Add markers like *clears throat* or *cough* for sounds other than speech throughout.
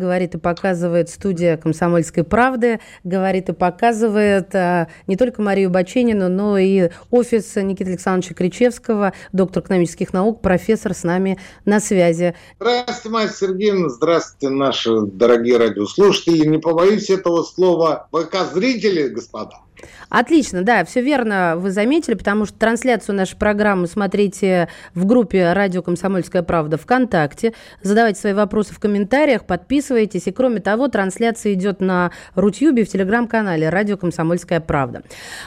Говорит и показывает студия «Комсомольской правды», говорит и показывает а, не только Марию Баченину, но и офис Никиты Александровича Кричевского, доктор экономических наук, профессор с нами на связи. Здравствуйте, Марья Сергеевна, здравствуйте, наши дорогие радиослушатели. Не побоюсь этого слова, ВК-зрители, господа. Отлично, да, все верно вы заметили, потому что трансляцию нашей программы смотрите в группе «Радио Комсомольская правда» ВКонтакте. Задавайте свои вопросы в комментариях, подписывайтесь. И кроме того, трансляция идет на Рутюбе в телеграм-канале «Радио Комсомольская правда».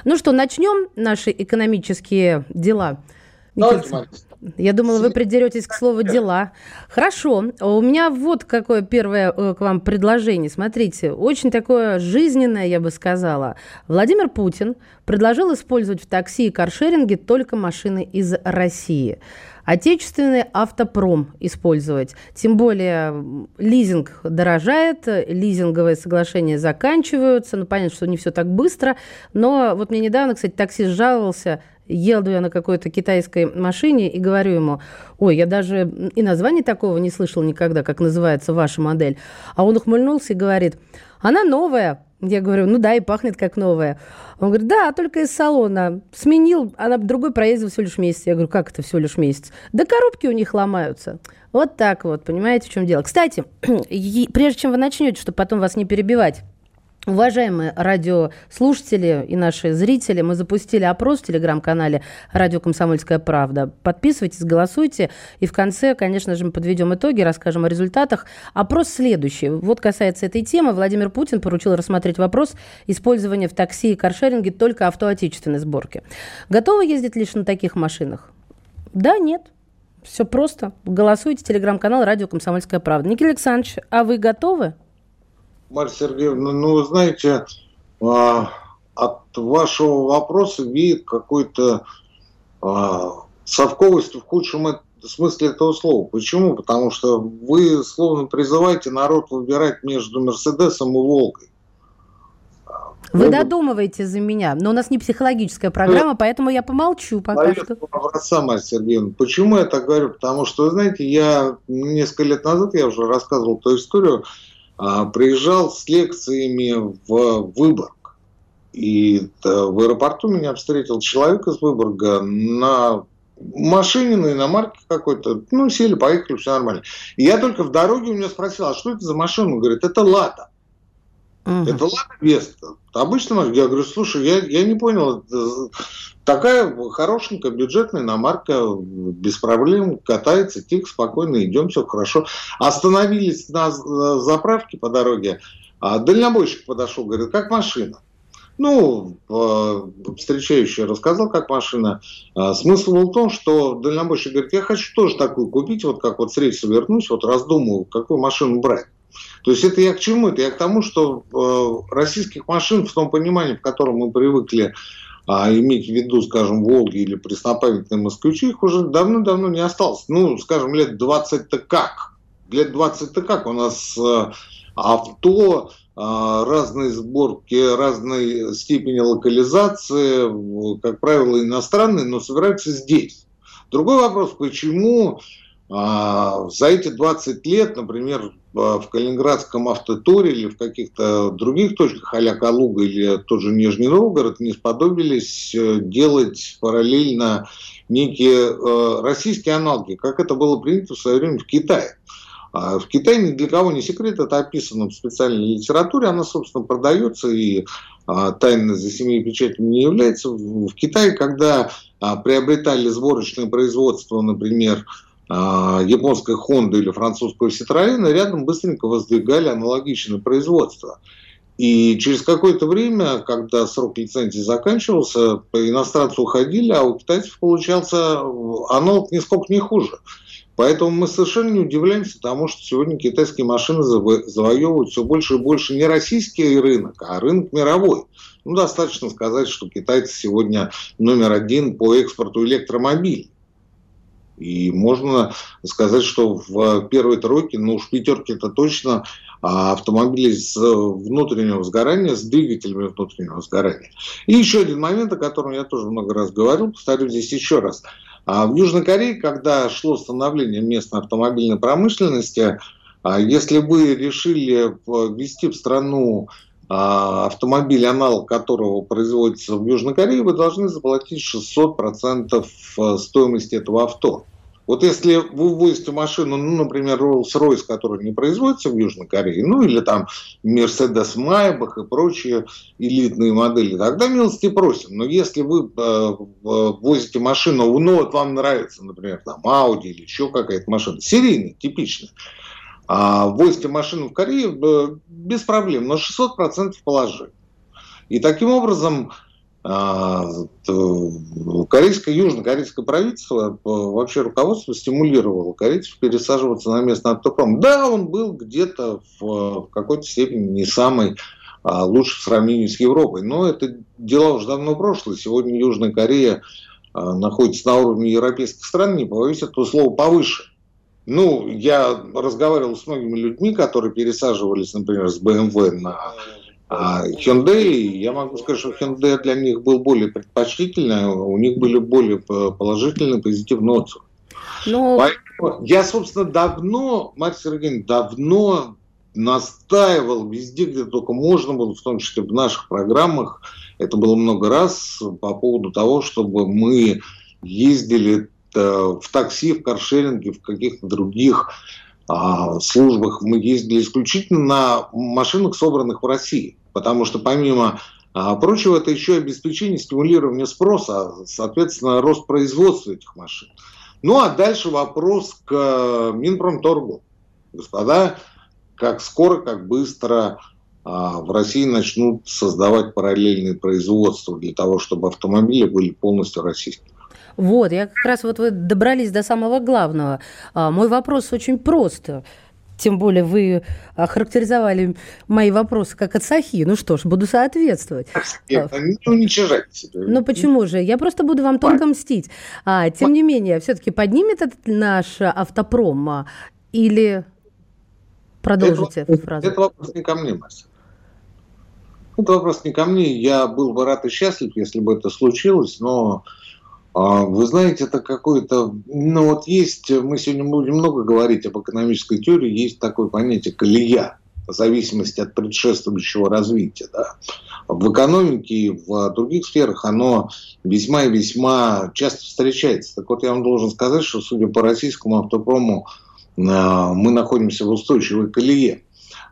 Ну что, начнем наши экономические дела. Давайте, я думала, вы придеретесь к слову «дела». Хорошо. У меня вот какое первое э, к вам предложение. Смотрите, очень такое жизненное, я бы сказала. Владимир Путин предложил использовать в такси и каршеринге только машины из России. Отечественный автопром использовать. Тем более лизинг дорожает, лизинговые соглашения заканчиваются. Ну, понятно, что не все так быстро. Но вот мне недавно, кстати, таксист жаловался – Еду я на какой-то китайской машине и говорю ему, ой, я даже и название такого не слышал никогда, как называется ваша модель. А он ухмыльнулся и говорит, она новая. Я говорю, ну да, и пахнет как новая. Он говорит, да, только из салона. Сменил, она другой проездил всего лишь месяц. Я говорю, как это всего лишь месяц? Да коробки у них ломаются. Вот так вот, понимаете, в чем дело. Кстати, *clears throat* прежде чем вы начнете, чтобы потом вас не перебивать, Уважаемые радиослушатели и наши зрители, мы запустили опрос в телеграм-канале «Радио Комсомольская правда». Подписывайтесь, голосуйте. И в конце, конечно же, мы подведем итоги, расскажем о результатах. Опрос следующий. Вот касается этой темы. Владимир Путин поручил рассмотреть вопрос использования в такси и каршеринге только автоотечественной сборки. Готовы ездить лишь на таких машинах? Да, нет. Все просто. Голосуйте. Телеграм-канал «Радио Комсомольская правда». Никита Александрович, а вы готовы? Марья Сергеевна, ну, вы знаете, а, от вашего вопроса видит какой-то а, совковость в худшем смысле этого слова. Почему? Потому что вы словно призываете народ выбирать между Мерседесом и Волгой. Вы додумываете за меня, но у нас не психологическая программа, ну, поэтому я помолчу пока что. Образца, Марья Сергеевна. Почему я так говорю? Потому что, вы знаете, я несколько лет назад, я уже рассказывал эту историю, приезжал с лекциями в Выборг. И в аэропорту меня встретил человек из Выборга на машине, на иномарке какой-то. Ну, сели, поехали, все нормально. И я только в дороге у меня спросил, а что это за машина? Он говорит, это «Лада». Угу. Это «Лада Веста». Обычно я говорю, слушай, я, я не понял, такая хорошенькая бюджетная иномарка, без проблем, катается, тихо, спокойно, идем, все хорошо. Остановились на заправке по дороге, а дальнобойщик подошел, говорит, как машина? Ну, встречающий рассказал, как машина. А, смысл был в том, что дальнобойщик говорит, я хочу тоже такую купить, вот как вот с рейса вернусь, вот раздумываю, какую машину брать. То есть это я к чему? Это я к тому, что э, российских машин в том понимании, в котором мы привыкли а иметь в виду, скажем, Волги или преснопамятные москвичи, их уже давно-давно не осталось. Ну, скажем, лет 20-то как? Лет 20-то как? У нас э, авто, э, разные сборки, разной степени локализации, как правило, иностранные, но собираются здесь. Другой вопрос, почему за эти 20 лет, например, в Калининградском автотуре или в каких-то других точках, а Калуга или тот же Нижний Новгород, не сподобились э, делать параллельно некие э, российские аналоги, как это было принято в свое время в Китае. А в Китае ни для кого не секрет, это описано в специальной литературе, она, собственно, продается и а, тайно за семьей печатями не является. В Китае, когда а, приобретали сборочное производство, например, а, японской Honda или французского Citroёn, рядом быстренько воздвигали аналогичное производство. И через какое-то время, когда срок лицензии заканчивался, иностранцы уходили, а у китайцев получался аналог нисколько не хуже. Поэтому мы совершенно не удивляемся тому, что сегодня китайские машины завоевывают все больше и больше не российский рынок, а рынок мировой. Ну, достаточно сказать, что китайцы сегодня номер один по экспорту электромобилей. И можно сказать, что в первой тройке, ну уж пятерки это точно, а автомобили с внутреннего сгорания, с двигателями внутреннего сгорания. И еще один момент, о котором я тоже много раз говорил, повторю здесь еще раз. А в Южной Корее, когда шло становление местной автомобильной промышленности, а если вы решили ввести в страну автомобиль, аналог которого производится в Южной Корее, вы должны заплатить 600% э, стоимости этого авто. Вот если вы ввозите машину, ну, например, Rolls-Royce, который не производится в Южной Корее, ну, или там Mercedes Maybach и прочие элитные модели, тогда милости просим. Но если вы э, возите машину, ну, вот вам нравится, например, там Audi или еще какая-то машина, серийная, типичная, а возите машину в Корее э, без проблем, но 600% положи. И таким образом корейское, южнокорейское правительство, э, вообще руководство стимулировало корейцев пересаживаться на местный автопром. Да, он был где-то в, в какой-то степени не самый а, лучший в сравнении с Европой, но это дела уже давно прошлое. Сегодня Южная Корея а, находится на уровне европейских стран, не боюсь этого слова, повыше. Ну, я разговаривал с многими людьми, которые пересаживались, например, с BMW на а Hyundai, я могу сказать, что Hyundai для них был более предпочтительный, у них были более положительные, позитивные отзывы. Но... Поэтому я, собственно, давно, Марья Сергеевна, давно настаивал везде, где только можно было, в том числе в наших программах, это было много раз, по поводу того, чтобы мы ездили э, в такси, в каршеринге, в каких-то других а, службах. Мы ездили исключительно на машинах, собранных в России потому что помимо а, прочего, это еще обеспечение стимулирования спроса, соответственно, рост производства этих машин. Ну а дальше вопрос к э, Минпромторгу. Господа, как скоро, как быстро а, в России начнут создавать параллельные производства для того, чтобы автомобили были полностью российскими. Вот, я как раз вот вы добрались до самого главного. А, мой вопрос очень прост. Тем более вы охарактеризовали мои вопросы как от Сахи. Ну что ж, буду соответствовать. Нет, не уничижайте себя. Ну почему же? Я просто буду вам тонко мстить. А, тем не менее, все-таки поднимет этот наш автопром а, или продолжите это, эту фразу? Это вопрос не ко мне, Мастер. Это вопрос не ко мне. Я был бы рад и счастлив, если бы это случилось, но а, вы знаете, это какое-то... Ну вот есть, мы сегодня будем много говорить об экономической теории, есть такое понятие колея, в зависимости от предшествующего развития. Да. В экономике и в других сферах оно весьма и весьма часто встречается. Так вот, я вам должен сказать, что, судя по российскому автопрому, а, мы находимся в устойчивой колее.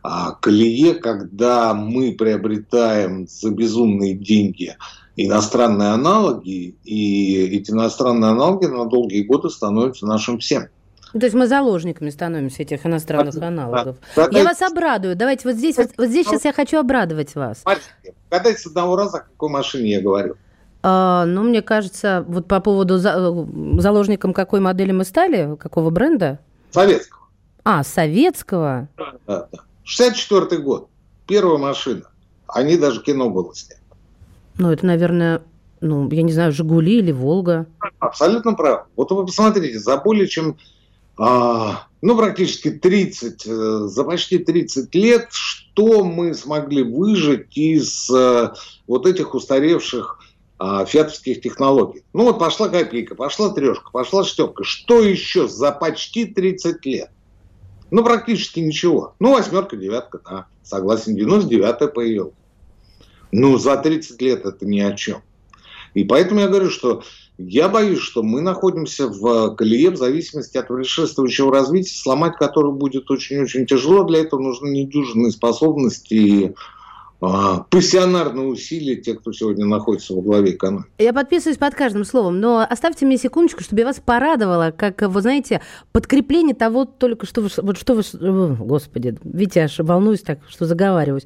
А колее, когда мы приобретаем за безумные деньги иностранные аналоги, и эти иностранные аналоги на долгие годы становятся нашим всем. То есть мы заложниками становимся этих иностранных да, аналогов. Да, я вас обрадую. Давайте вот здесь, вот, вот здесь сейчас я хочу обрадовать вас. Гадайте с одного раза, о какой машине я говорю. А, ну, мне кажется, вот по поводу за, заложником какой модели мы стали, какого бренда? Советского. А, советского? Да, да. 64 год. Первая машина. Они даже кино было снято. Ну, это, наверное, ну, я не знаю, «Жигули» или «Волга». Абсолютно прав. Вот вы посмотрите, за более чем, а, ну, практически 30, э, за почти 30 лет, что мы смогли выжить из а, вот этих устаревших а, фиатовских технологий. Ну, вот пошла копейка, пошла трешка, пошла штепка. Что еще за почти 30 лет? Ну, практически ничего. Ну, восьмерка, девятка, да, согласен, 99-я появилась. Ну, за 30 лет это ни о чем. И поэтому я говорю, что я боюсь, что мы находимся в колее в зависимости от предшествующего развития, сломать который будет очень-очень тяжело. Для этого нужны недюжинные способности и пассионарные усилия тех, кто сегодня находится во главе экономики. Я подписываюсь под каждым словом, но оставьте мне секундочку, чтобы я вас порадовала, как, вы знаете, подкрепление того только, что вы... Вот что вы... Господи, видите, аж волнуюсь так, что заговариваюсь.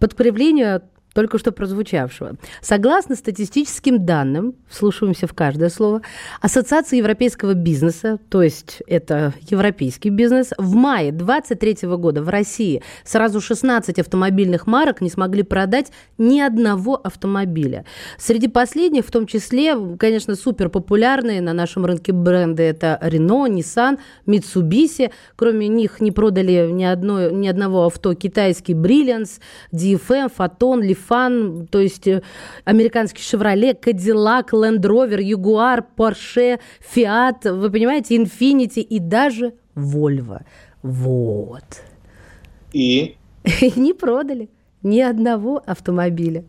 Подкрепление только что прозвучавшего. Согласно статистическим данным, вслушиваемся в каждое слово, Ассоциация европейского бизнеса, то есть это европейский бизнес, в мае 2023 года в России сразу 16 автомобильных марок не смогли продать ни одного автомобиля. Среди последних, в том числе, конечно, супер популярные на нашем рынке бренды это Renault, Nissan, Mitsubishi. Кроме них не продали ни, одной, ни одного авто китайский Brilliance, DFM, Photon, Leaf Фан, то есть э, американский Chevrolet, Cadillac, Land Rover, Jaguar, Porsche, Fiat, вы понимаете, Infiniti и даже Volvo. Вот. И? И *laughs* не продали ни одного автомобиля.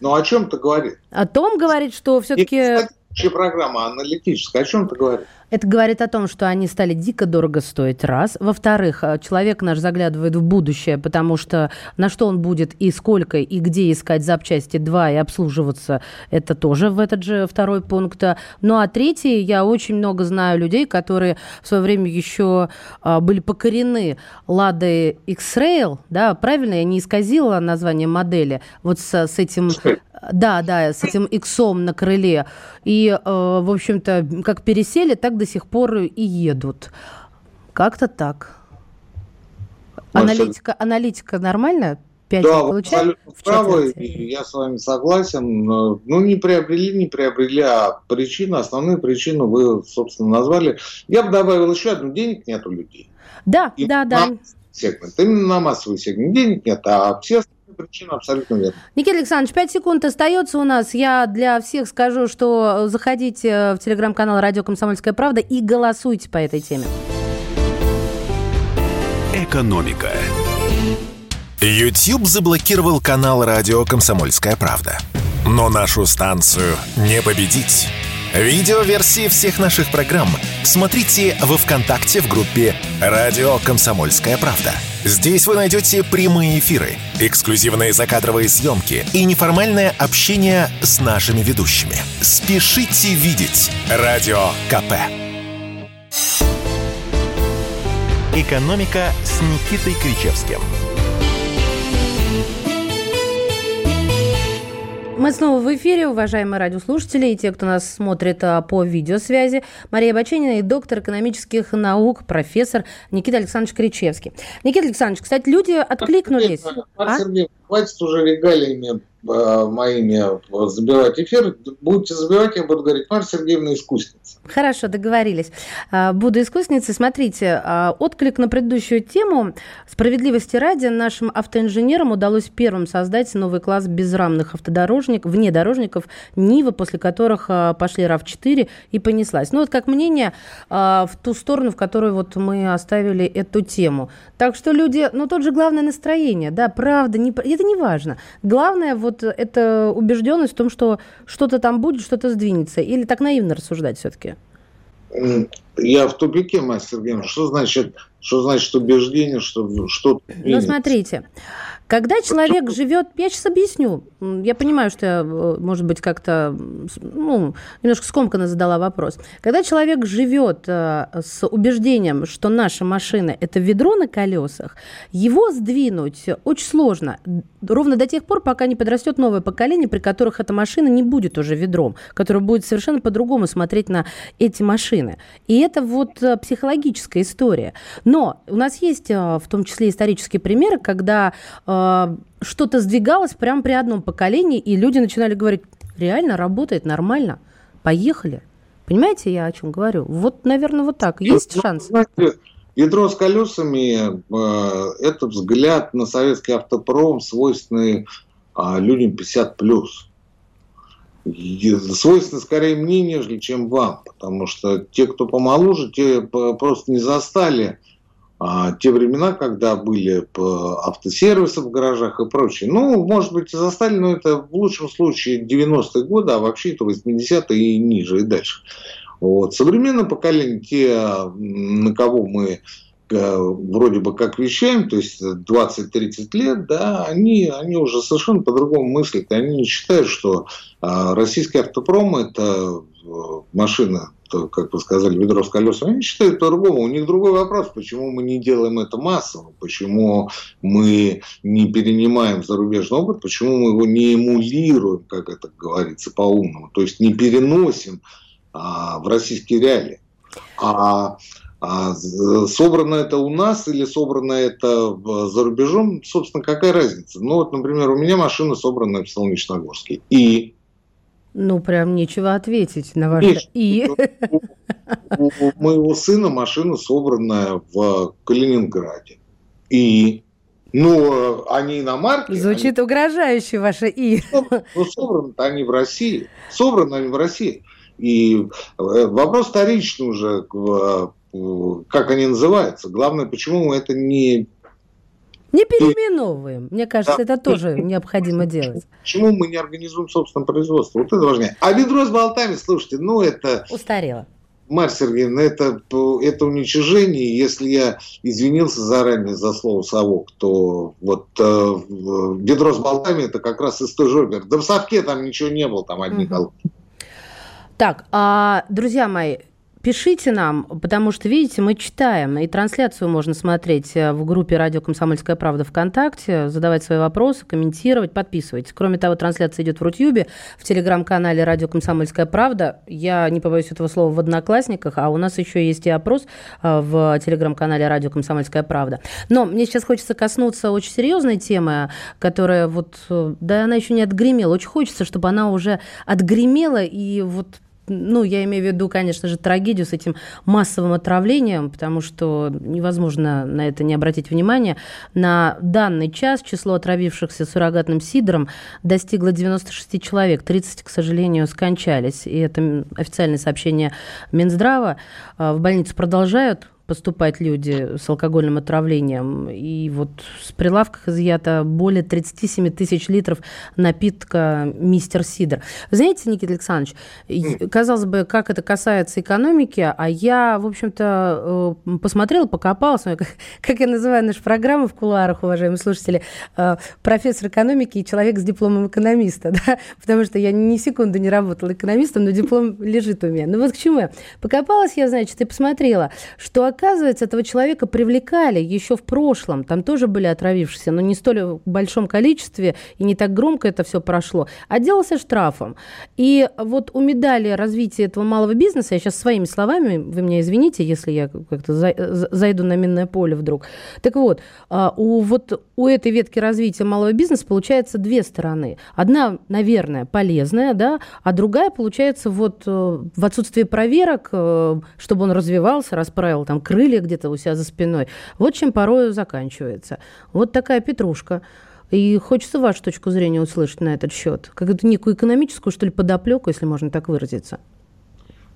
Ну, о чем ты говоришь? О том говорит, что все-таки... Программа аналитическая, о чем ты говоришь? Это говорит о том, что они стали дико дорого стоить, раз. Во-вторых, э, человек наш заглядывает в будущее, потому что на что он будет и сколько, и где искать запчасти, два, и обслуживаться, это тоже в этот же второй пункт. Ну а третий, я очень много знаю людей, которые в свое время еще а, были покорены Ладой X-Rail, да, правильно, я не исказила название модели, вот с, с этим... Да, да, с этим иксом на крыле. И, э, в общем-то, как пересели, так до сих пор и едут. Как-то так. Аналитика, аналитика нормальная? 5 да, получаем в правы, я с вами согласен. Ну, не приобрели, не приобрели, а причины, основные причины вы, собственно, назвали. Я бы добавил еще одну, денег нет у людей. Да, И да, да. Сегмент. Именно на массовый сегмент денег нет, а все причина абсолютно верна. Никита Александрович, 5 секунд остается у нас. Я для всех скажу, что заходите в телеграм-канал «Радио Комсомольская правда» и голосуйте по этой теме. Экономика. YouTube заблокировал канал «Радио Комсомольская правда». Но нашу станцию не победить. Видеоверсии всех наших программ смотрите во ВКонтакте в группе «Радио Комсомольская правда». Здесь вы найдете прямые эфиры, эксклюзивные закадровые съемки и неформальное общение с нашими ведущими. Спешите видеть «Радио КП». «Экономика» с Никитой Кричевским – Мы снова в эфире, уважаемые радиослушатели и те, кто нас смотрит а, по видеосвязи. Мария Баченина и доктор экономических наук, профессор Никита Александрович Кричевский. Никита Александрович, кстати, люди откликнулись. А? Сергей, хватит уже регалиями Э, моими забивать эфир. Будете забивать, я буду говорить, Марья Сергеевна искусница. Хорошо, договорились. А, буду искусницей. Смотрите, а, отклик на предыдущую тему. Справедливости ради, нашим автоинженерам удалось первым создать новый класс безрамных автодорожников, внедорожников Нива, после которых а, пошли RAV4 и понеслась. Ну вот как мнение в ту сторону, в которую вот мы оставили эту тему. Так что люди, ну тот же главное настроение, да, правда, не, это не важно. Главное вот эта убежденность в том, что что-то там будет, что-то сдвинется? Или так наивно рассуждать все-таки? Я в тупике, мастер Сергеевна. Что значит, что значит убеждение, что что-то... Ну, смотрите, когда человек живет, я сейчас объясню, я понимаю, что я, э, может быть, как-то ну, немножко скомканно задала вопрос. Когда человек живет э, с убеждением, что наша машина – это ведро на колесах, его сдвинуть очень сложно. Ровно до тех пор, пока не подрастет новое поколение, при которых эта машина не будет уже ведром, которое будет совершенно по-другому смотреть на эти машины. И это вот э, психологическая история. Но у нас есть в том числе исторические примеры, когда что-то сдвигалось прямо при одном поколении, и люди начинали говорить, реально работает нормально, поехали. Понимаете, я о чем говорю? Вот, наверное, вот так. Есть ну, шанс? Знаете, ядро с колесами э, – это взгляд на советский автопром, свойственный э, людям 50+. плюс. Свойственно скорее мне, нежели чем вам, потому что те, кто помоложе, те просто не застали – а, те времена, когда были автосервисы в гаражах и прочее. Ну, может быть, и застали, но это в лучшем случае 90-е годы, а вообще это 80-е и ниже, и дальше. Вот. Современное поколение, те, на кого мы вроде бы как вещаем, то есть 20-30 лет, да, они, они уже совершенно по-другому мыслят. Они не считают, что российский автопром – это машина как вы сказали, ведро с колесами, они считают по-другому. У них другой вопрос, почему мы не делаем это массово, почему мы не перенимаем зарубежный опыт, почему мы его не эмулируем, как это говорится по-умному, то есть не переносим а, в российские реалии. А, а собрано это у нас или собрано это за рубежом, собственно, какая разница? Ну вот, например, у меня машина собрана в Солнечногорске. И ну, прям нечего ответить на ваше «и». У моего сына машина собранная в Калининграде. И ну, они иномарки. Звучит они... угрожающе ваше «и». Ну, собраны они в России. Собраны они в России. И э, вопрос вторичный уже, как они называются. Главное, почему мы это не не переименовываем. Мне кажется, да. это тоже необходимо делать. Почему мы не организуем собственное производство? Вот это важнее. А ведро с болтами, слушайте, ну это... Устарело. Марья Сергеевна, это, это уничижение. Если я извинился заранее за слово «совок», то вот э, ведро с болтами – это как раз из той же. Да в совке там ничего не было, там одни угу. Так, а, друзья мои, Пишите нам, потому что, видите, мы читаем, и трансляцию можно смотреть э, в группе «Радио Комсомольская правда» ВКонтакте, задавать свои вопросы, комментировать, подписывайтесь. Кроме того, трансляция идет в Рутюбе, в телеграм-канале «Радио Комсомольская правда». Я не побоюсь этого слова в «Одноклассниках», а у нас еще есть и опрос э, в телеграм-канале «Радио Комсомольская правда». Но мне сейчас хочется коснуться очень серьезной темы, которая вот, э, да, она еще не отгремела. Очень хочется, чтобы она уже отгремела и вот ну, я имею в виду, конечно же, трагедию с этим массовым отравлением, потому что невозможно на это не обратить внимание. На данный час число отравившихся суррогатным сидром достигло 96 человек. 30, к сожалению, скончались. И это официальное сообщение Минздрава. А, в больницу продолжают поступать люди с алкогольным отравлением. И вот с прилавках изъято более 37 тысяч литров напитка «Мистер Сидор». Знаете, Никита Александрович, казалось бы, как это касается экономики, а я, в общем-то, э, посмотрела, покопалась, *laughs* как, я называю нашу программу в кулуарах, уважаемые слушатели, э, профессор экономики и человек с дипломом экономиста, *laughs* да? потому что я ни секунды не работала экономистом, но диплом лежит у меня. Ну вот к чему я? Покопалась я, значит, и посмотрела, что оказывается, этого человека привлекали еще в прошлом. Там тоже были отравившиеся, но не столь в большом количестве, и не так громко это все прошло. Отделался штрафом. И вот у медали развития этого малого бизнеса, я сейчас своими словами, вы меня извините, если я как-то зайду на минное поле вдруг. Так вот, а, у, вот у этой ветки развития малого бизнеса получается две стороны. Одна, наверное, полезная, да, а другая, получается, вот э, в отсутствии проверок, э, чтобы он развивался, расправил там крылья где-то у себя за спиной. Вот чем порою заканчивается. Вот такая петрушка. И хочется вашу точку зрения услышать на этот счет. Как-то некую экономическую, что ли, подоплеку, если можно так выразиться.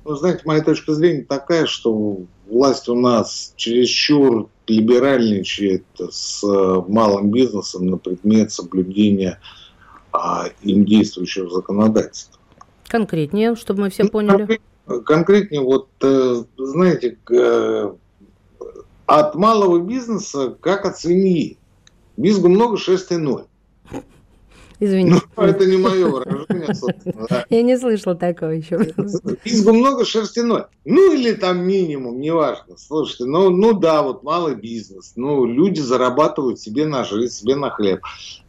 Ну, знаете, моя точка зрения такая, что власть у нас чересчур либеральничает с э, малым бизнесом на предмет соблюдения а, им действующего законодательства. Конкретнее, чтобы мы все ну, поняли конкретнее, вот, э, знаете, э, от малого бизнеса, как от свиньи. Визгу много, шествия ноль. Извините. Ну, это не мое выражение, собственно. Да. Я не слышала такого еще. Избу много шерстяной. Ну, или там минимум, неважно. Слушайте, ну, ну да, вот малый бизнес. Ну, люди зарабатывают себе на жизнь, себе на хлеб.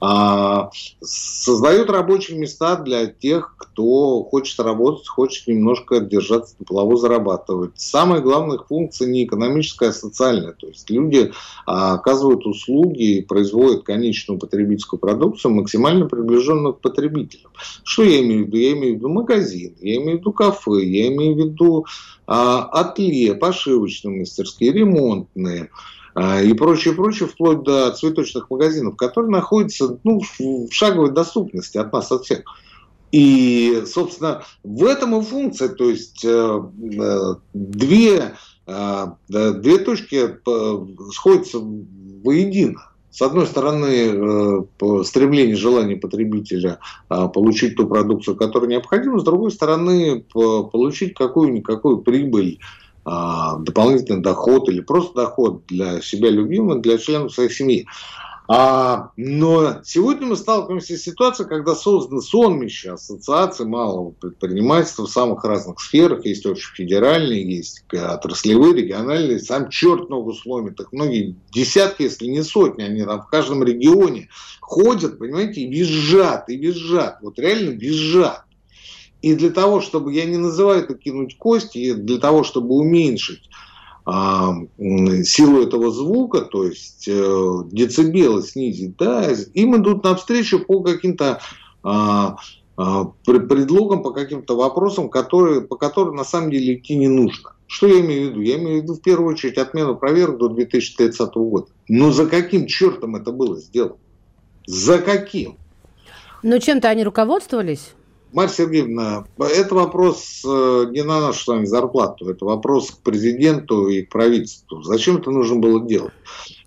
А, создают рабочие места для тех, кто хочет работать, хочет немножко держаться на плаву, зарабатывать. Самая главная их функция не экономическая, а социальная. То есть люди а, оказывают услуги и производят конечную потребительскую продукцию максимально приближенных к потребителям. Что я имею в виду? Я имею в виду магазин, я имею в виду кафе, я имею в виду а, ателье, пошивочные мастерские, ремонтные а, и прочее, прочее, вплоть до цветочных магазинов, которые находятся ну, в шаговой доступности от нас, от всех. И, собственно, в этом и функция, то есть э, э, две, э, две точки сходятся воедино. С одной стороны, э, стремление, желание потребителя а, получить ту продукцию, которая необходима, с другой стороны, получить какую-никакую прибыль дополнительный доход или просто доход для себя любимого, для членов своей семьи. А, но сегодня мы сталкиваемся с ситуацией, когда созданы сонмища ассоциаций малого предпринимательства в самых разных сферах. Есть общефедеральные, есть отраслевые, региональные. Сам черт ногу сломит. Их многие десятки, если не сотни, они там в каждом регионе ходят, понимаете, и визжат, и визжат. Вот реально визжат. И для того, чтобы, я не называю это кинуть кости, для того, чтобы уменьшить а, силу этого звука, то есть э, децибелы снизить, да, им идут навстречу по каким-то а, а, предлогам, по каким-то вопросам, которые, по которым на самом деле идти не нужно. Что я имею в виду? Я имею в виду в первую очередь отмену проверок до 2030 года. Но за каким чертом это было сделано? За каким? Но чем-то они руководствовались? Марья Сергеевна, это вопрос э, не на нашу с вами зарплату, это вопрос к президенту и к правительству. Зачем это нужно было делать?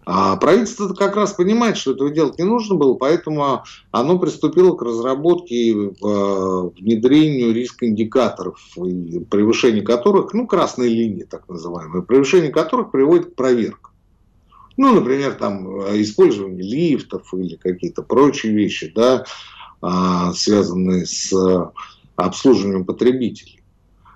А правительство как раз понимает, что этого делать не нужно было, поэтому оно приступило к разработке и э, внедрению риск-индикаторов, превышение которых, ну, красные линии так называемые, превышение которых приводит к проверкам. Ну, например, там э, использование лифтов или какие-то прочие вещи, да, связанные с обслуживанием потребителей.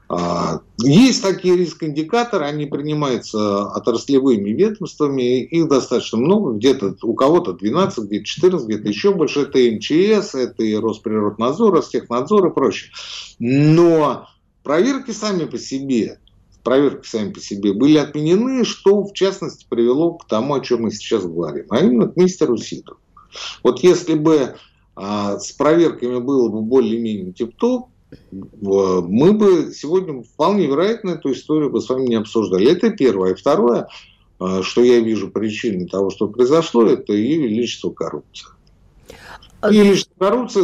А, есть такие риск-индикаторы, они принимаются отраслевыми ведомствами, их достаточно много, где-то у кого-то 12, где-то 14, где-то еще больше. Это МЧС, это и Росприроднадзор, Ростехнадзор и прочее. Но проверки сами по себе, проверки сами по себе были отменены, что в частности привело к тому, о чем мы сейчас говорим, а именно к мистеру Сидору. Вот если бы а с проверками было бы более-менее тип-топ, мы бы сегодня вполне вероятно эту историю бы с вами не обсуждали. Это первое. И второе, а, что я вижу причиной того, что произошло, это ее величество коррупция. А и величество коррупции,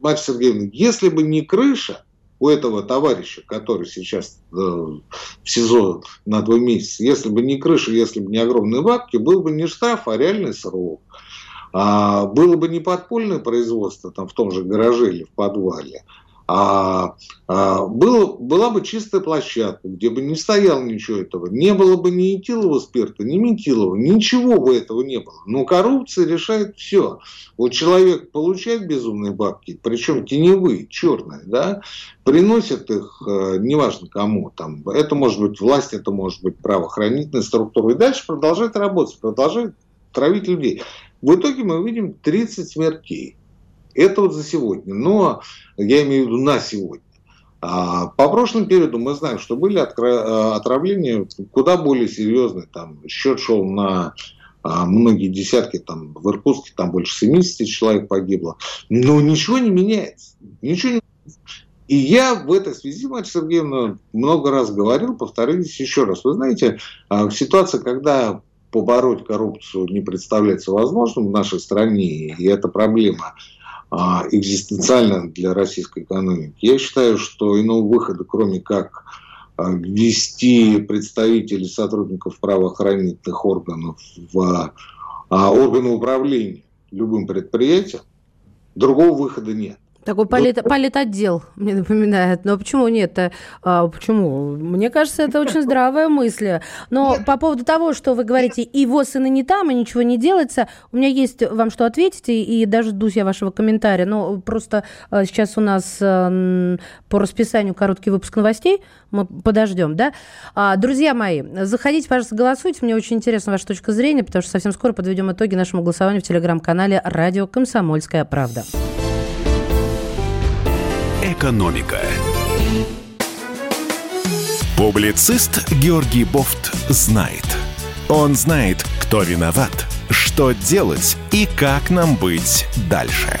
Марья Сергеевна, если бы не крыша у этого товарища, который сейчас в СИЗО на два месяца, если бы не крыша, если бы не огромные бабки, был бы не штраф, а реальный срок. А, было бы не подпольное производство там в том же гараже или в подвале, а, а было, была бы чистая площадка, где бы не стояло ничего этого. Не было бы ни этилового спирта, ни метилового, ничего бы этого не было. Но коррупция решает все. Вот человек получает безумные бабки, причем теневые, черные, да, приносит их, э, неважно кому, там, это может быть власть, это может быть правоохранительная структура, и дальше продолжает работать, продолжает травить людей. В итоге мы видим 30 смертей. Это вот за сегодня. Но я имею в виду на сегодня. А по прошлым периоду мы знаем, что были э, отравления куда более серьезные. Там счет шел на а, многие десятки, там в Иркутске там больше 70 человек погибло. Но ничего не меняется. Ничего не и я в этой связи, Марья Сергеевна, много раз говорил, повторюсь еще раз. Вы знаете, а, ситуация, когда побороть коррупцию не представляется возможным в нашей стране, и это проблема а, экзистенциальна для российской экономики. Я считаю, что иного выхода, кроме как а, ввести представителей сотрудников правоохранительных органов в а, органы управления любым предприятием, другого выхода нет. Такой полит, политотдел мне напоминает. Но почему нет? А, почему? Мне кажется, это очень здравая мысль. Но по поводу того, что вы говорите, ВОЗ, и не там, и ничего не делается, у меня есть вам что ответить, и, и даже ждусь я вашего комментария. Но просто а, сейчас у нас а, по расписанию короткий выпуск новостей, мы подождем, да? А, друзья мои, заходите, пожалуйста, голосуйте. Мне очень интересна ваша точка зрения, потому что совсем скоро подведем итоги нашему голосованию в телеграм-канале «Радио Комсомольская правда». Экономика. Публицист Георгий Бофт знает. Он знает, кто виноват, что делать и как нам быть дальше.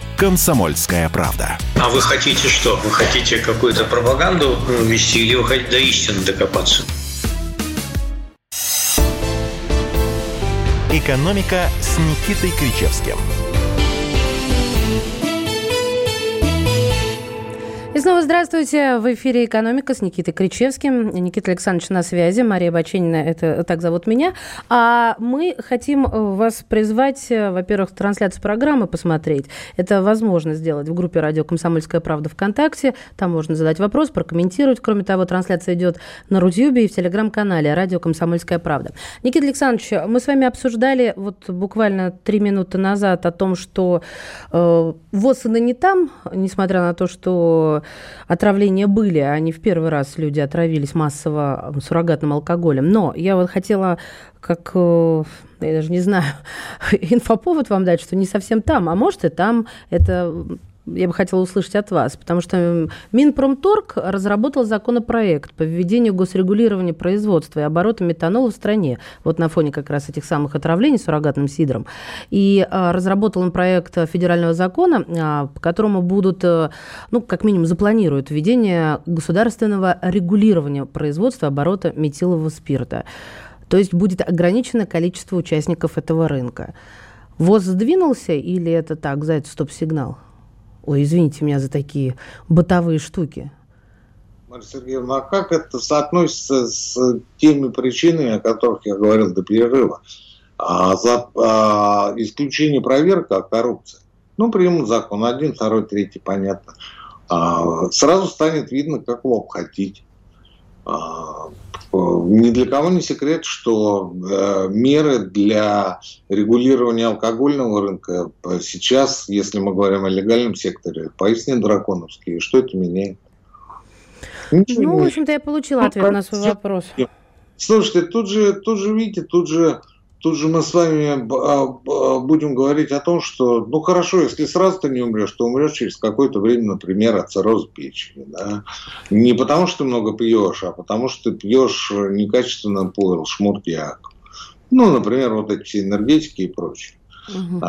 «Комсомольская правда». А вы хотите что? Вы хотите какую-то пропаганду вести или вы хотите до истины докопаться? «Экономика» с Никитой Кричевским. Снова здравствуйте. В эфире «Экономика» с Никитой Кричевским. Никита Александрович на связи. Мария Баченина, это так зовут меня. А мы хотим вас призвать, во-первых, трансляцию программы посмотреть. Это возможно сделать в группе «Радио Комсомольская правда» ВКонтакте. Там можно задать вопрос, прокомментировать. Кроме того, трансляция идет на Рутюбе и в Телеграм-канале «Радио Комсомольская правда». Никита Александрович, мы с вами обсуждали вот буквально три минуты назад о том, что э, ВОЗ и не там, несмотря на то, что отравления были, а не в первый раз люди отравились массово суррогатным алкоголем. Но я вот хотела как, э, я даже не знаю, *laughs* инфоповод вам дать, что не совсем там, а может и там. Это я бы хотела услышать от вас, потому что Минпромторг разработал законопроект по введению госрегулирования производства и оборота метанола в стране, вот на фоне как раз этих самых отравлений суррогатным сидром. И а, разработал он проект федерального закона, а, по которому будут, а, ну, как минимум, запланируют введение государственного регулирования производства оборота метилового спирта. То есть будет ограничено количество участников этого рынка. ВОЗ сдвинулся или это так, за это стоп-сигнал? Ой, извините меня за такие бытовые штуки. Марья Сергеевна, а как это соотносится с теми причинами, о которых я говорил до перерыва? А, за а, исключение проверка о коррупции. Ну, примут закон один, второй, третий, понятно. А, сразу станет видно, как его обходить. А, ни для кого не секрет, что э, меры для регулирования алкогольного рынка сейчас, если мы говорим о легальном секторе, поистине драконовские. Что это меняет? Ничего ну, в общем-то, я получила ответ ну, на свой вопрос. Слушайте, тут же, тут же, видите, тут же Тут же мы с вами а, а, будем говорить о том, что, ну хорошо, если сразу ты не умрешь, то умрешь через какое-то время, например, от цирроза печени. Да? Не потому, что ты много пьешь, а потому, что ты пьешь некачественно пойл, шмуртяк. Ну, например, вот эти энергетики и прочее. Угу.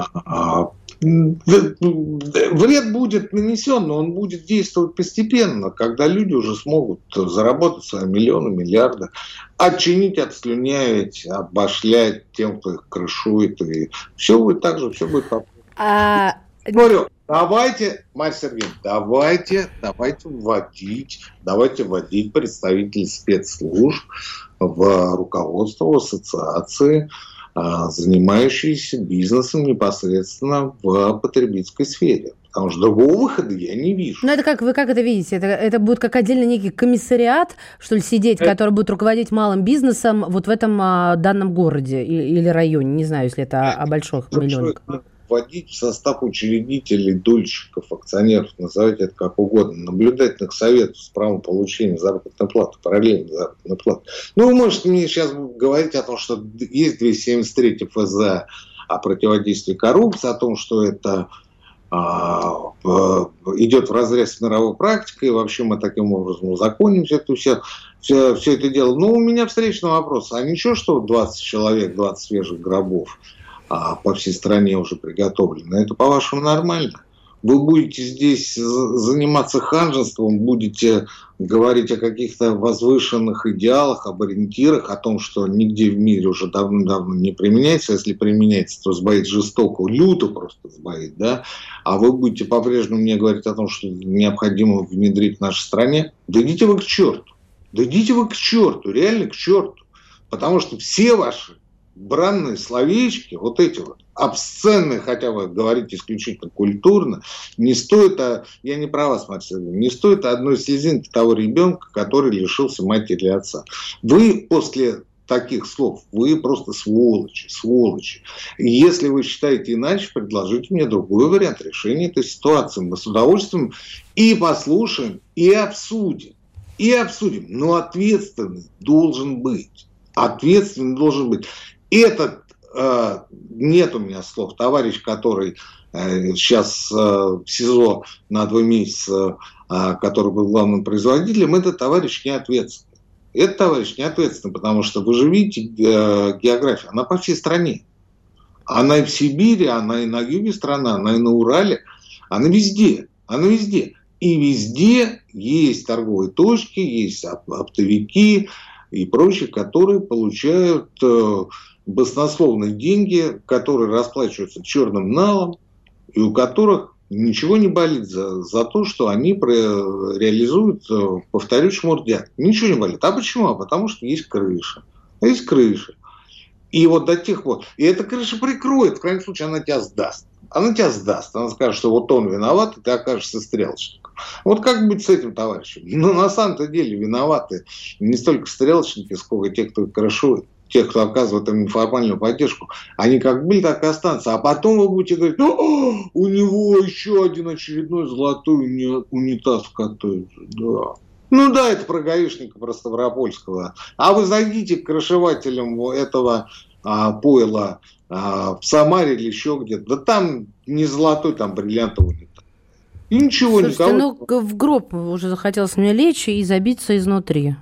Вред будет нанесен, но он будет действовать постепенно, когда люди уже смогут заработать свои миллионы, миллиарды, отчинить, отслюнявить, обошлять тем, кто их крышует. И все будет так же, все будет а... Говорю, давайте, Марья Сергеевна, давайте, давайте вводить, давайте вводить представителей спецслужб в руководство в ассоциации, занимающиеся бизнесом непосредственно в потребительской сфере. Потому что другого выхода я не вижу. Ну, это как вы как это видите? Это, это будет как отдельно некий комиссариат, что ли, сидеть, это... который будет руководить малым бизнесом вот в этом а, данном городе или, или районе. Не знаю, если это о, о больших миллионах вводить в состав учредителей, дольщиков, акционеров, назовите это как угодно, наблюдательных советов с правом получения заработной платы, параллельно заработной платы. Ну, вы можете мне сейчас говорить о том, что есть 273 ФЗ о противодействии коррупции, о том, что это а, идет в разрез с мировой практикой, и вообще мы таким образом узаконим все это, все, все, все это дело. Но у меня встречный вопрос. А ничего, что 20 человек, 20 свежих гробов – а по всей стране уже приготовлено. Это, по-вашему, нормально? Вы будете здесь заниматься ханжеством, будете говорить о каких-то возвышенных идеалах, об ориентирах, о том, что нигде в мире уже давно-давно не применяется. Если применяется, то сбоит жестоко, люто просто сбоит, да? А вы будете по-прежнему мне говорить о том, что необходимо внедрить в нашей стране? Да идите вы к черту. Да идите вы к черту, реально к черту. Потому что все ваши бранные словечки, вот эти вот, обсценные, хотя вы говорите исключительно культурно, не стоит, а, я не про вас, Мария не стоит одной слезинки того ребенка, который лишился матери и отца. Вы после таких слов. Вы просто сволочи, сволочи. И если вы считаете иначе, предложите мне другой вариант решения этой ситуации. Мы с удовольствием и послушаем, и обсудим. И обсудим. Но ответственный должен быть. Ответственный должен быть этот, э, нет у меня слов, товарищ, который э, сейчас э, в СИЗО на два месяца, который был главным производителем, этот товарищ не ответственный. Этот товарищ не ответственный, потому что вы же видите географию, она по всей стране. Она и в Сибири, она и на юге страны, она и на Урале, она везде, она везде. И везде есть торговые точки, есть оптовики и прочие, которые получают баснословные деньги, которые расплачиваются черным налом, и у которых ничего не болит за, за то, что они реализуют, э, повторюсь, шмурдят. Ничего не болит. А почему? А потому что есть крыша. А есть крыша. И вот до тех пор... И эта крыша прикроет, в крайнем случае, она тебя сдаст. Она тебя сдаст. Она скажет, что вот он виноват, и ты окажешься стрелочником. Вот как быть с этим товарищем? Ну, на самом-то деле виноваты не столько стрелочники, сколько те, кто крышует тех, кто оказывает им неформальную поддержку, они как были, так и останутся. А потом вы будете говорить, ну, у него еще один очередной золотой унитаз катается. Да. Ну да, это про гаишника, про Ставропольского. А вы зайдите к крышевателям этого а, пойла а, в Самаре или еще где-то. Да там не золотой, там бриллиантовый унитаз. И ничего, Слушайте, никого... ну в гроб уже захотелось мне лечь и забиться изнутри.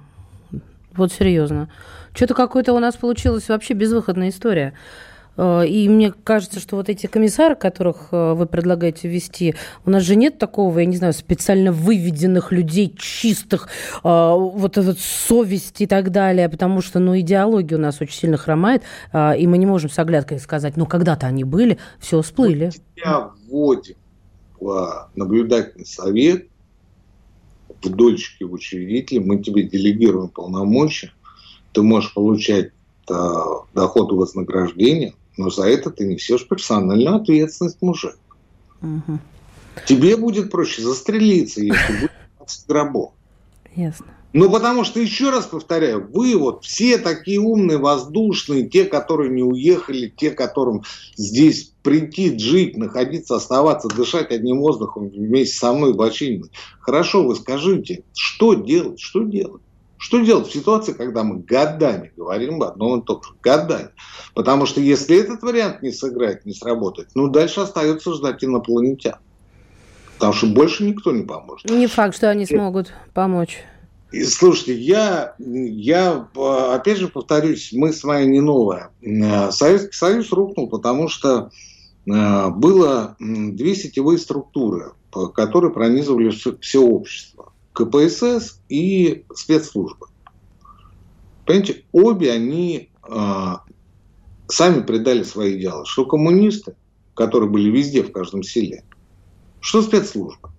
Вот серьезно. Что-то какое-то у нас получилась вообще безвыходная история. Э, и мне кажется, что вот эти комиссары, которых э, вы предлагаете ввести, у нас же нет такого, я не знаю, специально выведенных людей, чистых, э, вот этот совесть и так далее, потому что, ну, идеология у нас очень сильно хромает, и мы не можем с оглядкой сказать, ну, когда-то они были, все всплыли. Мы вводим в наблюдательный совет, в дольщики, в учредители, мы тебе делегируем полномочия, ты можешь получать э, доход и вознаграждение, но за это ты несешь персональную ответственность, мужик. Угу. Тебе будет проще застрелиться, если будет 20 гробов. Ясно. Ну, потому что, еще раз повторяю, вы вот все такие умные, воздушные, те, которые не уехали, те, которым здесь прийти, жить, находиться, оставаться, дышать одним воздухом вместе со мной, Бочининой. Хорошо, вы скажите, что делать, что делать? Что делать в ситуации, когда мы годами говорим об одном и том же? Годами. Потому что если этот вариант не сыграет, не сработает, ну дальше остается ждать инопланетян. Потому что больше никто не поможет. Не факт, что они смогут помочь. И, слушайте, я, я, опять же повторюсь, мы с вами не новая. Советский Союз рухнул, потому что э, было две сетевые структуры, которые пронизывали все общество. КПСС и спецслужбы. Понимаете, обе они э, сами предали свои идеалы. Что коммунисты, которые были везде, в каждом селе, что спецслужбы.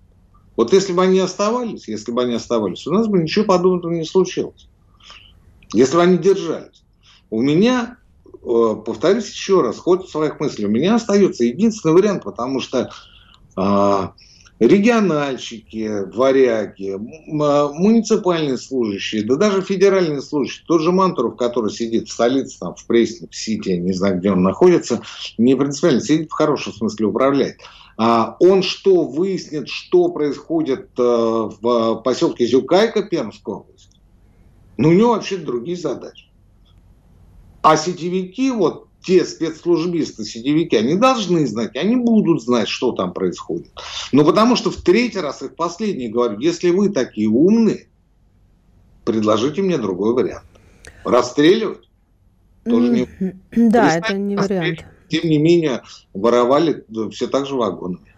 Вот если бы они оставались, если бы они оставались, у нас бы ничего подобного не случилось. Если бы они держались. У меня, э, повторюсь еще раз, ход своих мыслей, у меня остается единственный вариант, потому что э, региональщики, варяги, а, муниципальные служащие, да даже федеральные служащие, тот же Мантуров, который сидит в столице, там, в Пресне, в Сити, не знаю, где он находится, не принципиально, сидит в хорошем смысле, управляет. А он что выяснит, что происходит э, в поселке Зюкайка Пермской области? Ну, у него вообще другие задачи. А сетевики, вот те спецслужбисты, сетевики, они должны знать, они будут знать, что там происходит. Но потому что в третий раз и в последний говорю, если вы такие умные, предложите мне другой вариант. Расстреливать? Тоже не... Да, это не вариант. Тем не менее, воровали все так же вагонами.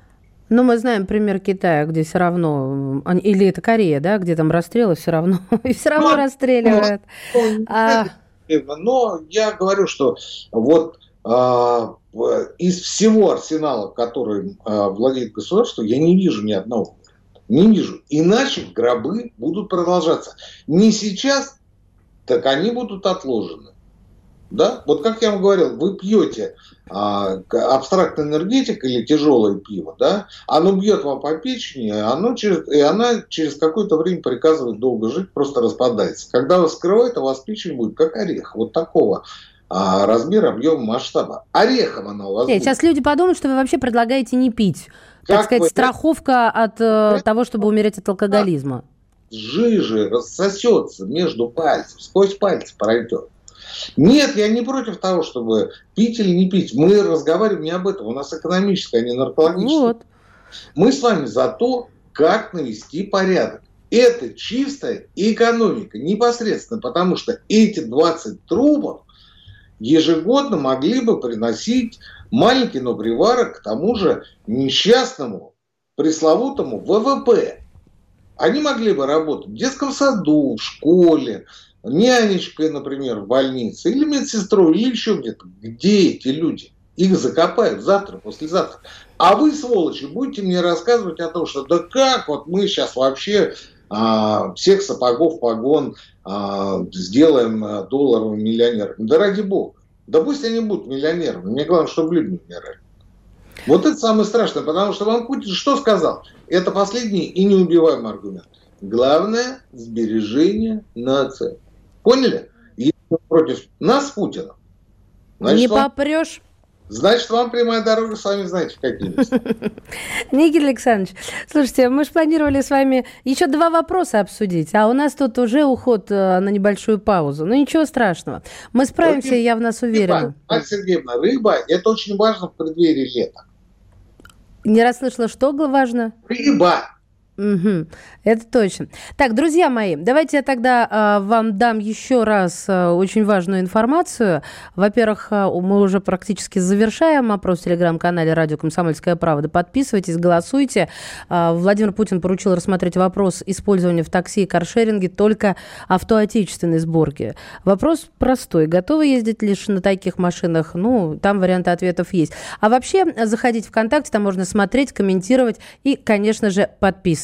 Ну, мы знаем пример Китая, где все равно, или это Корея, да, где там расстрелы все равно, *laughs* и все равно ну, расстреливают. Ну, а, но я говорю, что вот а, из всего арсенала, который а, владеет государство, я не вижу ни одного. Не вижу. Иначе гробы будут продолжаться. Не сейчас, так они будут отложены. Да? Вот как я вам говорил, вы пьете а, абстрактный энергетик или тяжелое пиво, да, оно бьет вам по печени, оно через, и она через какое-то время приказывает долго жить, просто распадается. Когда вас скрывает, у вас печень будет как орех, вот такого а, размера, объема, масштаба. Орехом она у вас Нет, будет. Сейчас люди подумают, что вы вообще предлагаете не пить. Как так сказать, вы... страховка от э, того, чтобы умереть от алкоголизма. Жижи рассосется между пальцев, сквозь пальцы пройдет. Нет, я не против того, чтобы пить или не пить. Мы разговариваем не об этом. У нас экономическое, а не наркологическое. Вот. Мы с вами за то, как навести порядок. Это чистая экономика, непосредственно, потому что эти 20 трубов ежегодно могли бы приносить маленький, но приварок к тому же несчастному, пресловутому ВВП. Они могли бы работать в детском саду, в школе, нянечкой, например, в больнице, или медсестрой, или еще где-то. Где эти люди? Их закопают завтра, послезавтра. А вы, сволочи, будете мне рассказывать о том, что да как вот мы сейчас вообще а, всех сапогов погон а, сделаем а, долларовым миллионером. Да ради бога. Да пусть они будут миллионерами. Мне главное, чтобы люди не умирали. Вот это самое страшное, потому что вам Путин что сказал? Это последний и неубиваемый аргумент. Главное – сбережение нации. Поняли? Если против нас, Путина, значит, не попрешь. Значит, вам прямая дорога, сами знаете, какие *laughs* Никита Александрович, слушайте, мы же планировали с вами еще два вопроса обсудить, а у нас тут уже уход э, на небольшую паузу. Ну, ничего страшного. Мы справимся, рыба, я в нас уверена. Марья Сергеевна, рыба – это очень важно в преддверии лета. Не расслышала, что важно? Рыба. Угу, это точно. Так, друзья мои, давайте я тогда э, вам дам еще раз э, очень важную информацию. Во-первых, э, мы уже практически завершаем опрос в телеграм-канале «Радио Комсомольская правда». Подписывайтесь, голосуйте. Э, Владимир Путин поручил рассмотреть вопрос использования в такси и каршеринге только автоотечественной сборки. Вопрос простой. Готовы ездить лишь на таких машинах? Ну, там варианты ответов есть. А вообще, заходить в ВКонтакте, там можно смотреть, комментировать и, конечно же, подписываться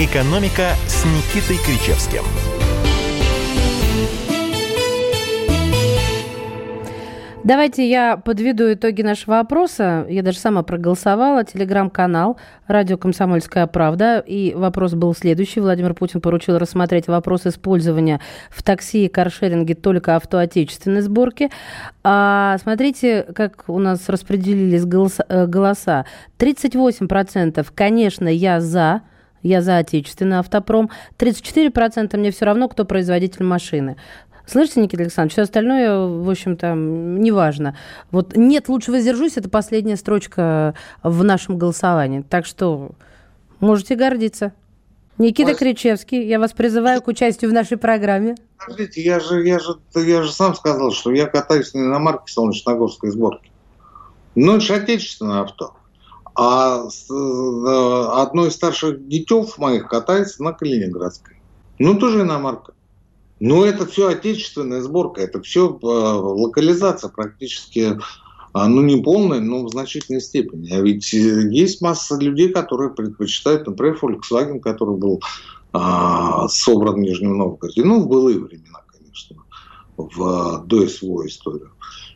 «Экономика» с Никитой Кричевским. Давайте я подведу итоги нашего опроса. Я даже сама проголосовала. Телеграм-канал «Радио Комсомольская правда». И вопрос был следующий. Владимир Путин поручил рассмотреть вопрос использования в такси и каршеринге только автоотечественной сборки. А смотрите, как у нас распределились голоса. Э, голоса. 38% конечно, я за – я за отечественный автопром. 34% мне все равно, кто производитель машины. Слышите, Никита Александрович, все остальное, в общем-то, неважно. Вот нет, лучше воздержусь, это последняя строчка в нашем голосовании. Так что можете гордиться. Никита Вас... Кричевский, я вас призываю к участию в нашей программе. Подождите, я же, я, же, я же сам сказал, что я катаюсь на иномарке солнечногорской сборки. Ну, это же отечественное авто. А э, одно из старших детев моих катается на Калининградской. Ну, тоже иномарка. Но это все отечественная сборка, это все э, локализация практически, а, ну, не полная, но в значительной степени. А ведь э, есть масса людей, которые предпочитают, например, Volkswagen, который был а, собран в Нижнем Новгороде. Ну, в былые времена, конечно, в, до СВО историю.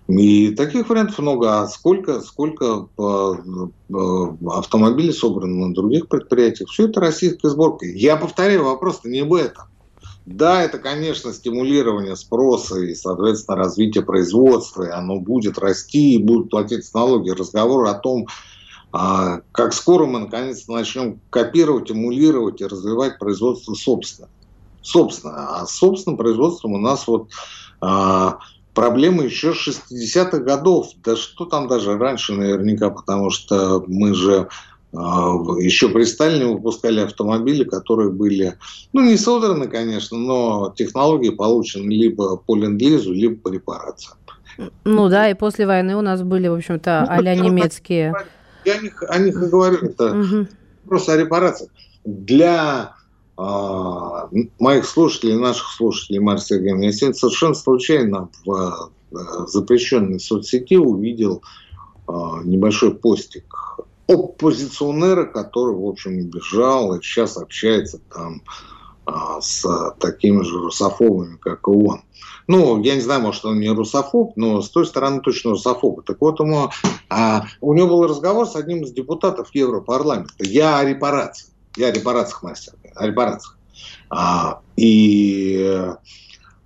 И таких вариантов много. А сколько, сколько э, э, автомобилей собрано на других предприятиях? Все это российская сборка. Я повторяю, вопрос-то не в этом. Да, это, конечно, стимулирование спроса и, соответственно, развитие производства, и оно будет расти, и будут платить налоги. Разговор о том, а, как скоро мы наконец начнем копировать, эмулировать и развивать производство собственно. Собственно. А собственным производством у нас вот а, проблемы еще 60-х годов. Да что там даже раньше наверняка, потому что мы же а, еще при Сталине выпускали автомобили, которые были, ну, не содраны, конечно, но технологии получены либо по ленд-лизу, либо по репарациям. Ну да, и после войны у нас были, в общем-то, ну, а немецкие. Я о них, о них и говорю, это угу. просто о репарациях. Для моих слушателей, наших слушателей, Марья Сергеевна, я сегодня совершенно случайно в э, запрещенной соцсети увидел а, небольшой постик оппозиционера, который, в общем, бежал и сейчас общается там а, с такими же русофобами, как и он. Ну, я не знаю, может, он не русофоб, но с той стороны точно русофоб. Так вот, ему, а, у него был разговор с одним из депутатов Европарламента. Я о репарациях. Я о репарациях мастер репарациях. А, и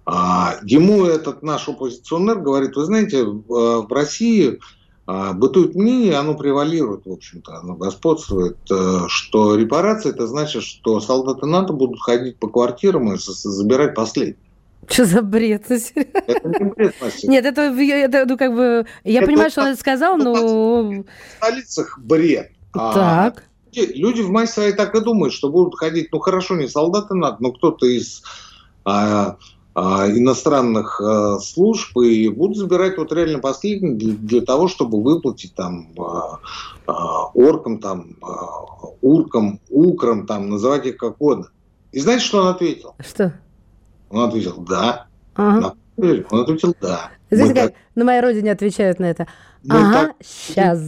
а, ему этот наш оппозиционер говорит, вы знаете, в, в России а, бытует мнение, оно превалирует, в общем-то, оно господствует, э, что репарация – это значит, что солдаты НАТО будут ходить по квартирам и забирать последнее. Что за бред? Это не бред, Настя. Нет, это, это ну, как бы... Я это, понимаю, что он это сказал, но... В столицах бред. А так. А люди, люди в массе своей так и думают, что будут ходить, ну хорошо, не солдаты НАТО, но кто-то из а, а, иностранных а, служб и будут забирать вот реально последние для, для того, чтобы выплатить там а, оркам, там, уркам, украм, там, называть их как угодно. И знаете, что он ответил? Что? Он ответил «да». Ага. Он ответил «да». Знаете, как так... на моей родине отвечают на это? Мы ага, так... сейчас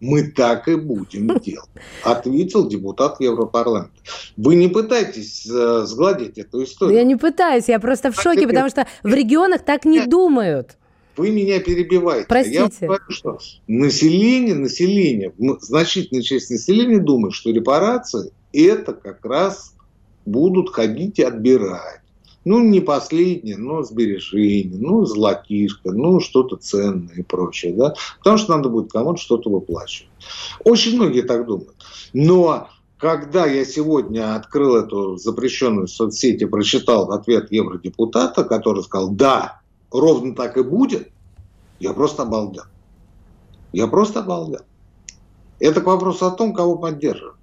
мы так и будем делать, ответил депутат Европарламента. Вы не пытайтесь э, сгладить эту историю. Я не пытаюсь, я просто в шоке, потому что в регионах так не думают. Вы меня перебиваете. Простите. Я говорю, что население, население, значительная часть населения думает, что репарации это как раз будут ходить и отбирать. Ну, не последнее, но сбережение, ну, золотишко, ну, что-то ценное и прочее, да, потому что надо будет кому-то что-то выплачивать. Очень многие так думают. Но когда я сегодня открыл эту запрещенную соцсеть и прочитал ответ евродепутата, который сказал, да, ровно так и будет, я просто обалдел. Я просто обалдел. Это к вопросу о том, кого поддерживать.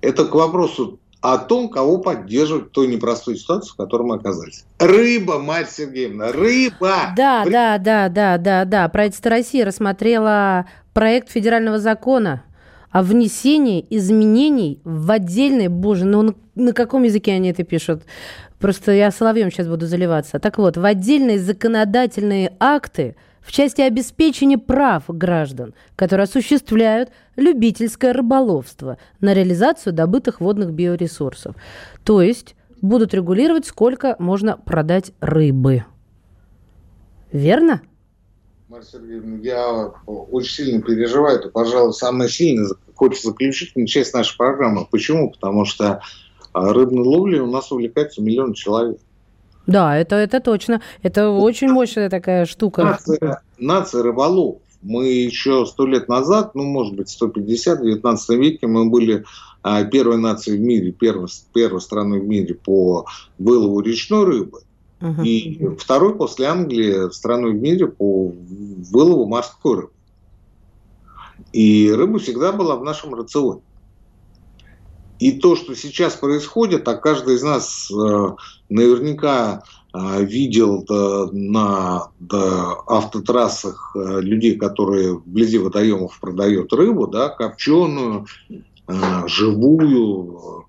Это к вопросу о том, кого поддерживать в той непростой ситуации, в которой мы оказались. Рыба, Марья Сергеевна, рыба! Да, При... да, да, да, да, да. Правительство России рассмотрело проект федерального закона о внесении изменений в отдельные, боже, ну на, на каком языке они это пишут? Просто я соловьем сейчас буду заливаться. Так вот, в отдельные законодательные акты – в части обеспечения прав граждан, которые осуществляют любительское рыболовство на реализацию добытых водных биоресурсов. То есть будут регулировать, сколько можно продать рыбы. Верно? Марья Сергеевна, я очень сильно переживаю. Это, пожалуй, самое сильное, хочется заключительная часть нашей программы. Почему? Потому что а, рыбной ловлей у нас увлекается миллион человек. Да, это, это точно. Это очень мощная такая штука. Нация, нация рыболов. Мы еще сто лет назад, ну, может быть, 150, в 19 веке мы были а, первой нацией в мире, первой, первой страной в мире по вылову речной рыбы. Угу. И второй после Англии страной в мире по вылову морской рыбы. И рыба всегда была в нашем рационе. И то, что сейчас происходит, а каждый из нас э, наверняка э, видел э, на автотрассах людей, которые вблизи водоемов продают рыбу, да, копченую, живую,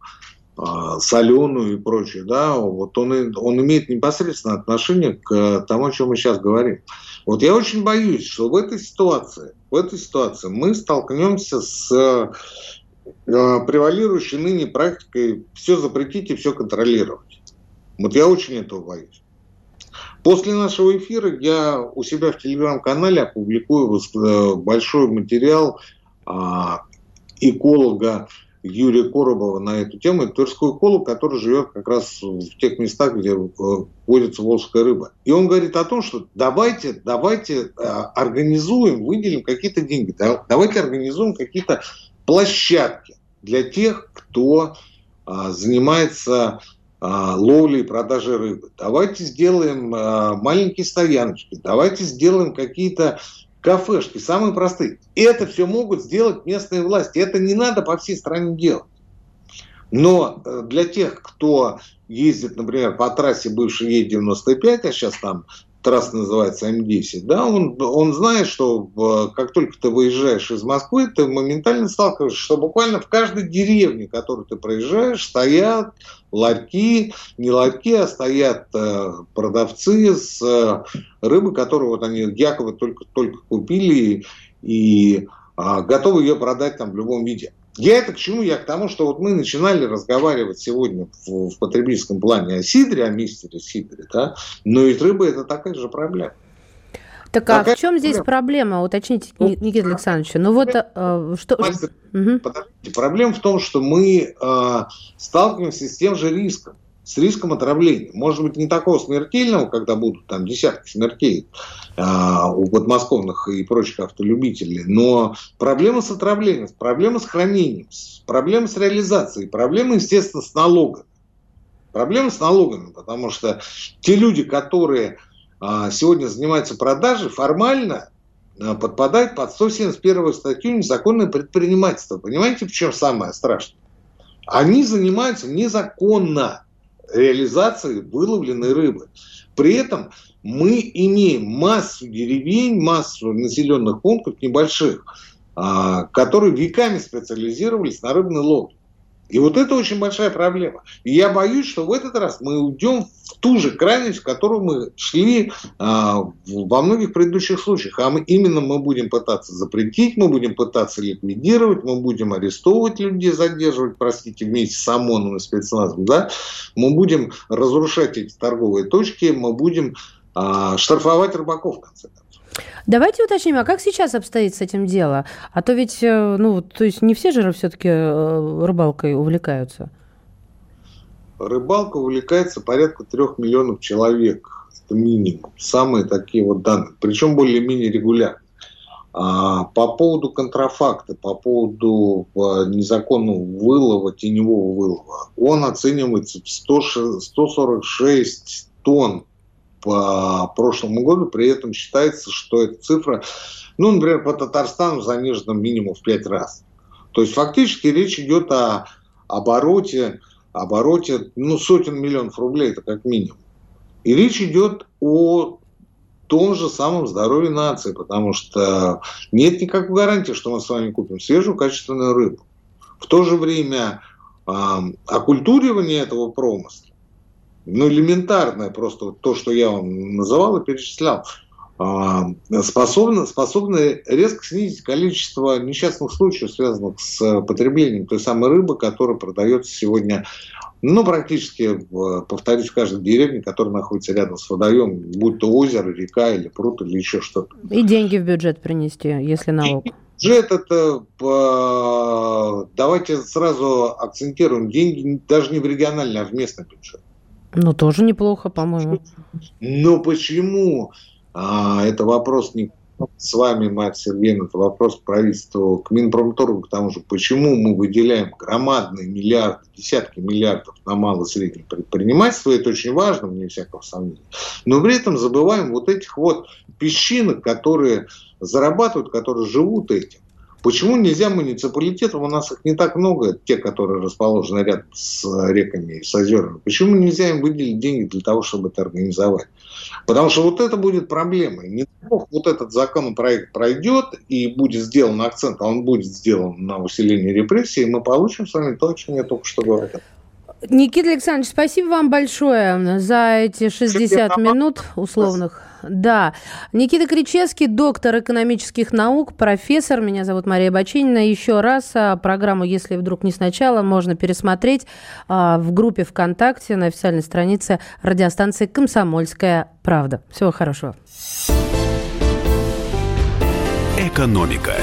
соленую и прочее, да, вот он, он имеет непосредственное отношение к тому, о чем мы сейчас говорим. Вот я очень боюсь, что в этой ситуации, в этой ситуации мы столкнемся с Э, превалирующей ныне практикой все запретить и все контролировать. Вот я очень этого боюсь. После нашего эфира я у себя в телеграм-канале опубликую э, большой материал а, эколога Юрия Коробова на эту тему. Это тверской эколог, который живет как раз в тех местах, где э, водится волжская рыба. И он говорит о том, что давайте, давайте организуем, выделим какие-то деньги, давайте организуем какие-то площадки для тех, кто а, занимается а, ловлей и продажей рыбы. Давайте сделаем а, маленькие стояночки, давайте сделаем какие-то кафешки, самые простые. Это все могут сделать местные власти. Это не надо по всей стране делать. Но э, для тех, кто ездит, например, по трассе бывшей Е95, а сейчас там трасса называется М10, да, он, он знает, что как только ты выезжаешь из Москвы, ты моментально сталкиваешься, что буквально в каждой деревне, которую ты проезжаешь, стоят ларьки, не ларьки, а стоят э, продавцы с э, рыбы, которую вот они якобы только, только купили и э, готовы ее продать там в любом виде. Я это к чему? Я к тому, что вот мы начинали разговаривать сегодня в, в потребительском плане о сидре, о мистере сидре, да, но ведь рыба это такая же проблема. Так а в чем здесь проблема? Уточните, ну, Никита Александрович. Ну вот э, что... Мастер, угу. Подождите, проблема в том, что мы э, сталкиваемся с тем же риском. С риском отравления. Может быть, не такого смертельного, когда будут там десятки смертей а, у подмосковных и прочих автолюбителей, но проблема с отравлением, проблема с хранением, проблема с реализацией, проблема, естественно, с налогами. Проблема с налогами, потому что те люди, которые а, сегодня занимаются продажей, формально а, подпадают под 171 статью незаконное предпринимательство. Понимаете, в чем самое страшное? Они занимаются незаконно реализации выловленной рыбы. При этом мы имеем массу деревень, массу населенных пунктов небольших, а, которые веками специализировались на рыбной ловле. И вот это очень большая проблема. И я боюсь, что в этот раз мы уйдем в ту же крайность, в которую мы шли а, во многих предыдущих случаях. А мы, именно мы будем пытаться запретить, мы будем пытаться ликвидировать, мы будем арестовывать людей, задерживать, простите, вместе с ОМОНом и спецназом. Да? Мы будем разрушать эти торговые точки, мы будем а, штрафовать рыбаков, в конце концов. Давайте уточним, а как сейчас обстоит с этим дело? А то ведь, э, ну, то есть не все же все-таки э, рыбалкой увлекаются. Рыбалка увлекается порядка трех миллионов человек. Это минимум. Самые такие вот данные. Причем более-менее регулярно. А, по поводу контрафакта, по поводу э, незаконного вылова, теневого вылова, он оценивается в 100, 146 тонн по прошлому году, при этом считается, что эта цифра, ну, например, по Татарстану занижена минимум в 5 раз. То есть фактически речь идет о обороте, обороте ну, сотен миллионов рублей, это как минимум. И речь идет о том же самом здоровье нации, потому что нет никакой гарантии, что мы с вами купим свежую качественную рыбу. В то же время э, оккультуривание этого промысла ну, элементарное просто то, что я вам называл и перечислял, способны, способны резко снизить количество несчастных случаев, связанных с потреблением той самой рыбы, которая продается сегодня, ну, практически, повторюсь, в каждой деревне, которая находится рядом с водоемом, будь то озеро, река или пруд или еще что-то. И деньги в бюджет принести, если налог. Бюджет это, а, давайте сразу акцентируем, деньги даже не в региональный, а в местный бюджет. Ну, тоже неплохо, по-моему. Но почему? А, это вопрос не с вами, Марк Сергеевна, это вопрос к правительству, к Минпромторгу, к тому же, почему мы выделяем громадные миллиарды, десятки миллиардов на малое и среднее предпринимательство, это очень важно, вне всякого сомнения, но при этом забываем вот этих вот песчинок, которые зарабатывают, которые живут этим. Почему нельзя муниципалитетам, у нас их не так много, те, которые расположены рядом с реками и с озерами, почему нельзя им выделить деньги для того, чтобы это организовать? Потому что вот это будет проблемой. Не дай вот этот законопроект пройдет и будет сделан акцент, а он будет сделан на усилении репрессий, и мы получим с вами то, о чем я только что говорил. Никита Александрович, спасибо вам большое за эти 60 минут условных. Да. Никита Кричевский, доктор экономических наук, профессор. Меня зовут Мария Бачинина. Еще раз а, программу, если вдруг не сначала, можно пересмотреть а, в группе ВКонтакте на официальной странице радиостанции «Комсомольская правда». Всего хорошего. Экономика.